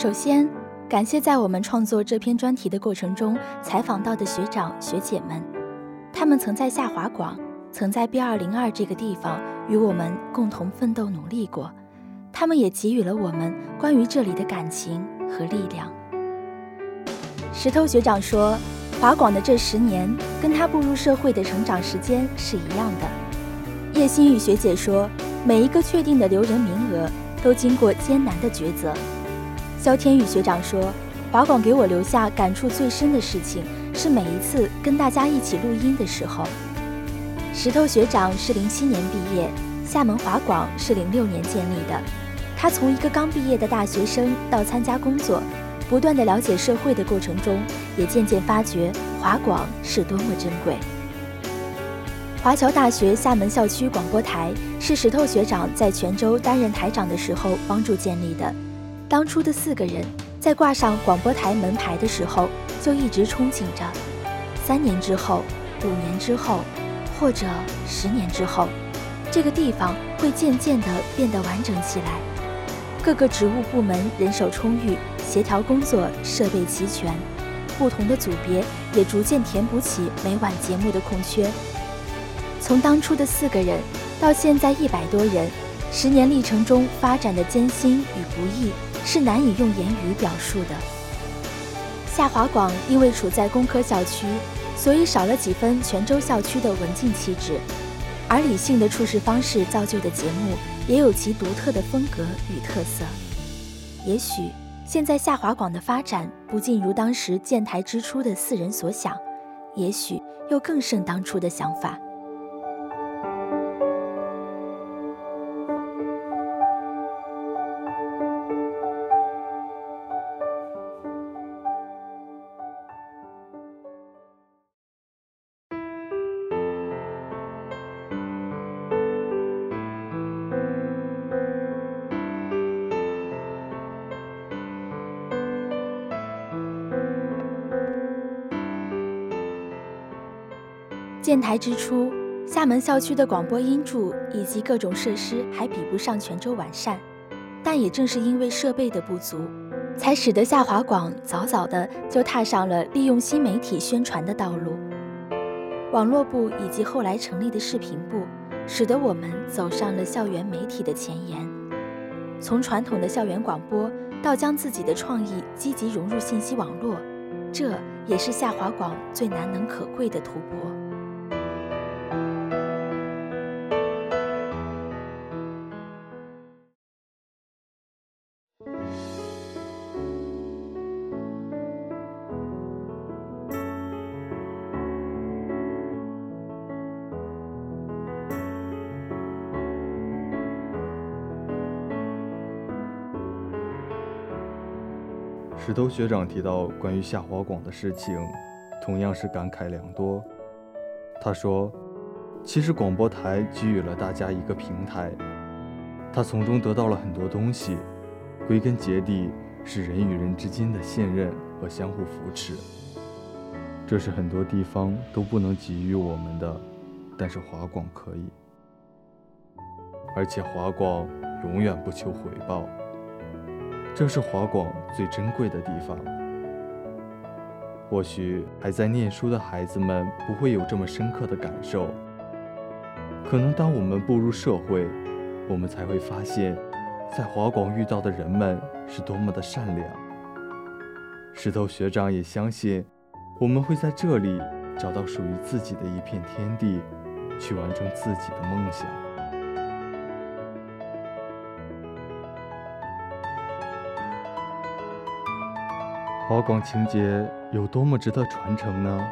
首先，感谢在我们创作这篇专题的过程中采访到的学长学姐们，他们曾在下华广，曾在 B 二零二这个地方与我们共同奋斗努力过，他们也给予了我们关于这里的感情和力量。石头学长说，华广的这十年跟他步入社会的成长时间是一样的。叶新宇学姐说，每一个确定的留人名额都经过艰难的抉择。肖天宇学长说，华广给我留下感触最深的事情是每一次跟大家一起录音的时候。石头学长是零七年毕业，厦门华广是零六年建立的。他从一个刚毕业的大学生到参加工作，不断的了解社会的过程中，也渐渐发觉华广是多么珍贵。华侨大学厦门校区广播台是石头学长在泉州担任台长的时候帮助建立的。当初的四个人在挂上广播台门牌的时候，就一直憧憬着：三年之后、五年之后，或者十年之后，这个地方会渐渐地变得完整起来，各个职务部门人手充裕，协调工作设备齐全，不同的组别也逐渐填补起每晚节目的空缺。从当初的四个人到现在一百多人，十年历程中发展的艰辛与不易。是难以用言语表述的。下华广因为处在工科校区，所以少了几分泉州校区的文静气质，而理性的处事方式造就的节目也有其独特的风格与特色。也许现在下华广的发展不尽如当时建台之初的四人所想，也许又更胜当初的想法。建台之初，厦门校区的广播音柱以及各种设施还比不上泉州完善，但也正是因为设备的不足，才使得下华广早早的就踏上了利用新媒体宣传的道路。网络部以及后来成立的视频部，使得我们走上了校园媒体的前沿。从传统的校园广播到将自己的创意积极融入信息网络，这也是下华广最难能可贵的突破。石头学长提到关于下华广的事情，同样是感慨良多。他说：“其实广播台给予了大家一个平台，他从中得到了很多东西，归根结底是人与人之间的信任和相互扶持。这是很多地方都不能给予我们的，但是华广可以，而且华广永远不求回报。”这是华广最珍贵的地方。或许还在念书的孩子们不会有这么深刻的感受，可能当我们步入社会，我们才会发现，在华广遇到的人们是多么的善良。石头学长也相信，我们会在这里找到属于自己的一片天地，去完成自己的梦想。华广情节有多么值得传承呢？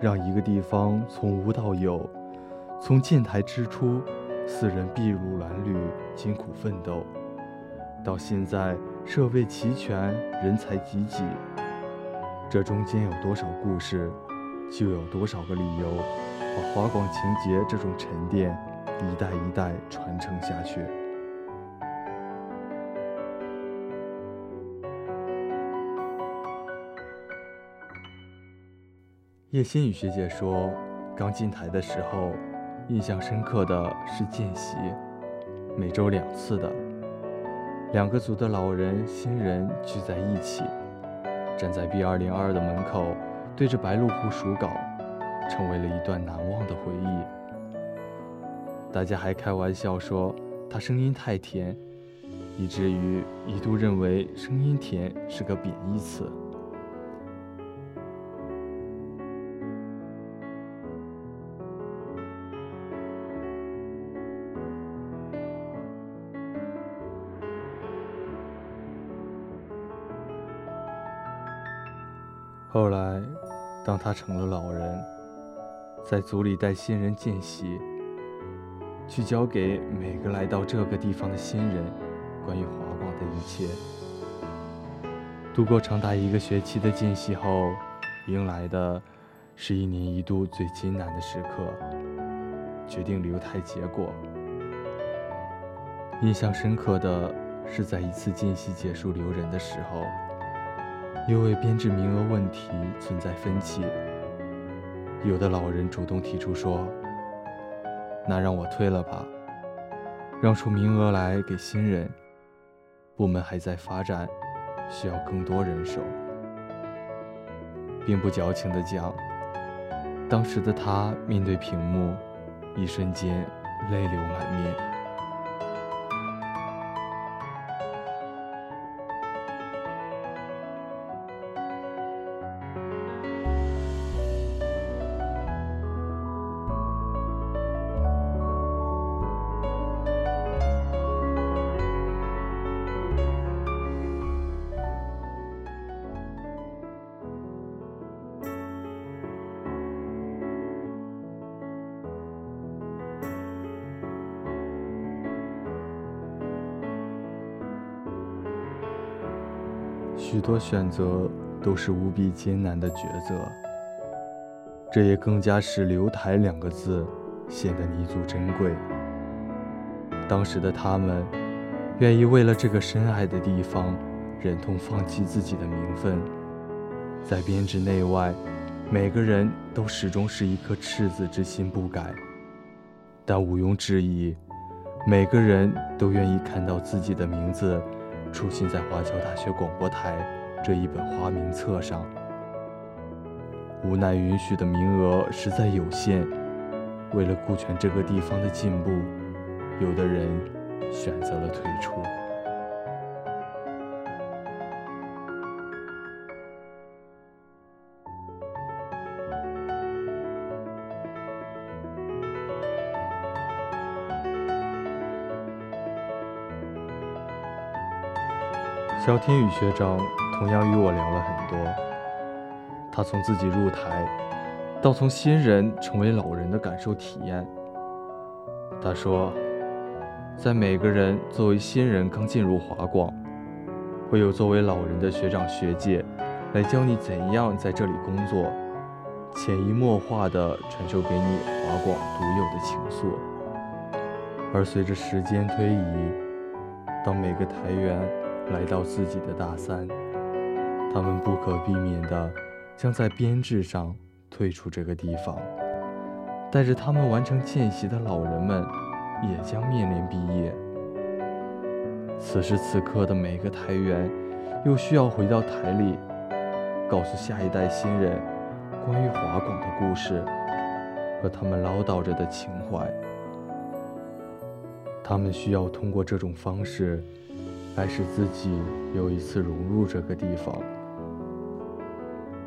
让一个地方从无到有，从建台之初，四人筚路蓝缕，艰苦奋斗，到现在设备齐全，人才济济，这中间有多少故事，就有多少个理由，把华广情节这种沉淀，一代一代传承下去。叶新宇学姐说，刚进台的时候，印象深刻的是见习，每周两次的。两个组的老人、新人聚在一起，站在 B 二零二的门口，对着白鹭湖数稿，成为了一段难忘的回忆。大家还开玩笑说他声音太甜，以至于一度认为声音甜是个贬义词。后来，当他成了老人，在组里带新人见习，去教给每个来到这个地方的新人关于华广的一切。度过长达一个学期的见习后，迎来的是一年一度最艰难的时刻——决定留台结果。印象深刻的是，在一次见习结束留人的时候。因为编制名额问题存在分歧，有的老人主动提出说：“那让我退了吧，让出名额来给新人。部门还在发展，需要更多人手。”并不矫情的讲，当时的他面对屏幕，一瞬间泪流满面。许多选择都是无比艰难的抉择，这也更加使“留台”两个字显得弥足珍贵。当时的他们，愿意为了这个深爱的地方，忍痛放弃自己的名分。在编制内外，每个人都始终是一颗赤子之心不改。但毋庸置疑，每个人都愿意看到自己的名字。出现在华侨大学广播台这一本花名册上，无奈允许的名额实在有限，为了顾全这个地方的进步，有的人选择了退出。肖天宇学长同样与我聊了很多，他从自己入台，到从新人成为老人的感受体验。他说，在每个人作为新人刚进入华广，会有作为老人的学长学姐来教你怎样在这里工作，潜移默化地传授给你华广独有的情愫。而随着时间推移，当每个台员。来到自己的大三，他们不可避免的将在编制上退出这个地方，带着他们完成见习的老人们也将面临毕业。此时此刻的每个台员，又需要回到台里，告诉下一代新人关于华广的故事和他们唠叨着的情怀。他们需要通过这种方式。来使自己又一次融入这个地方，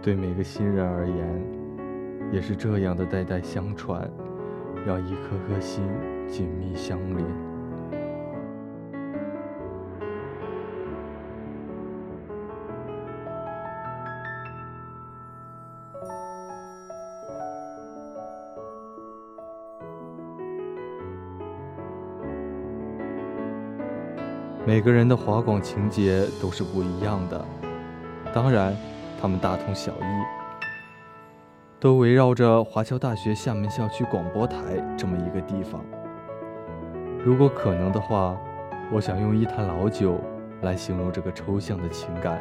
对每个新人而言，也是这样的代代相传，让一颗颗心紧密相连。每个人的华广情节都是不一样的，当然，他们大同小异，都围绕着华侨大学厦门校区广播台这么一个地方。如果可能的话，我想用一坛老酒来形容这个抽象的情感。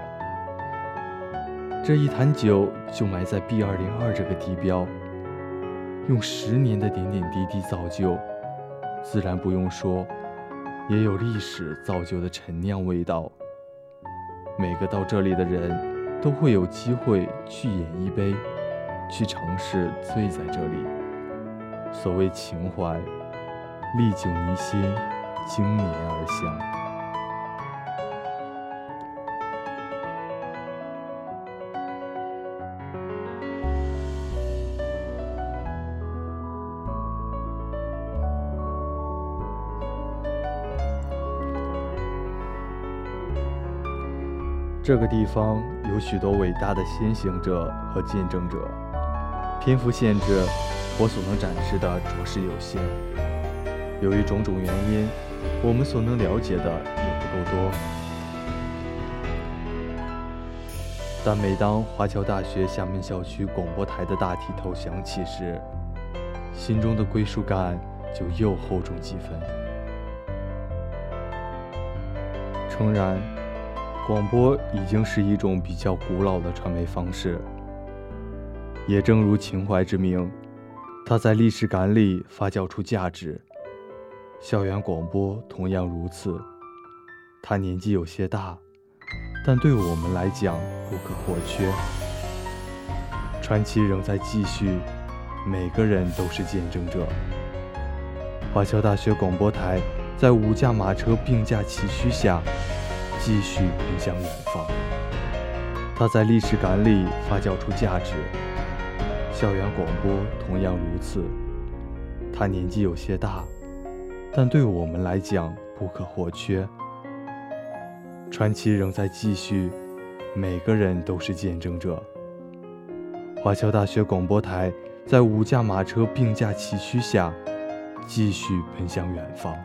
这一坛酒就埋在 B 二零二这个地标，用十年的点点滴滴造就，自然不用说。也有历史造就的陈酿味道。每个到这里的人都会有机会去饮一杯，去尝试醉在这里。所谓情怀，历久弥新，经年而香。这个地方有许多伟大的先行者和见证者，篇幅限制，我所能展示的着实有限。由于种种原因，我们所能了解的也不够多。但每当华侨大学厦门校区广播台的大体头响起时，心中的归属感就又厚重几分。诚然。广播已经是一种比较古老的传媒方式，也正如情怀之名，它在历史感里发酵出价值。校园广播同样如此，它年纪有些大，但对我们来讲不可或缺。传奇仍在继续，每个人都是见证者。华侨大学广播台在五驾马车并驾齐驱下。继续奔向远方，它在历史感里发酵出价值。校园广播同样如此，它年纪有些大，但对我们来讲不可或缺。传奇仍在继续，每个人都是见证者。华侨大学广播台在五驾马车并驾齐驱下，继续奔向远方。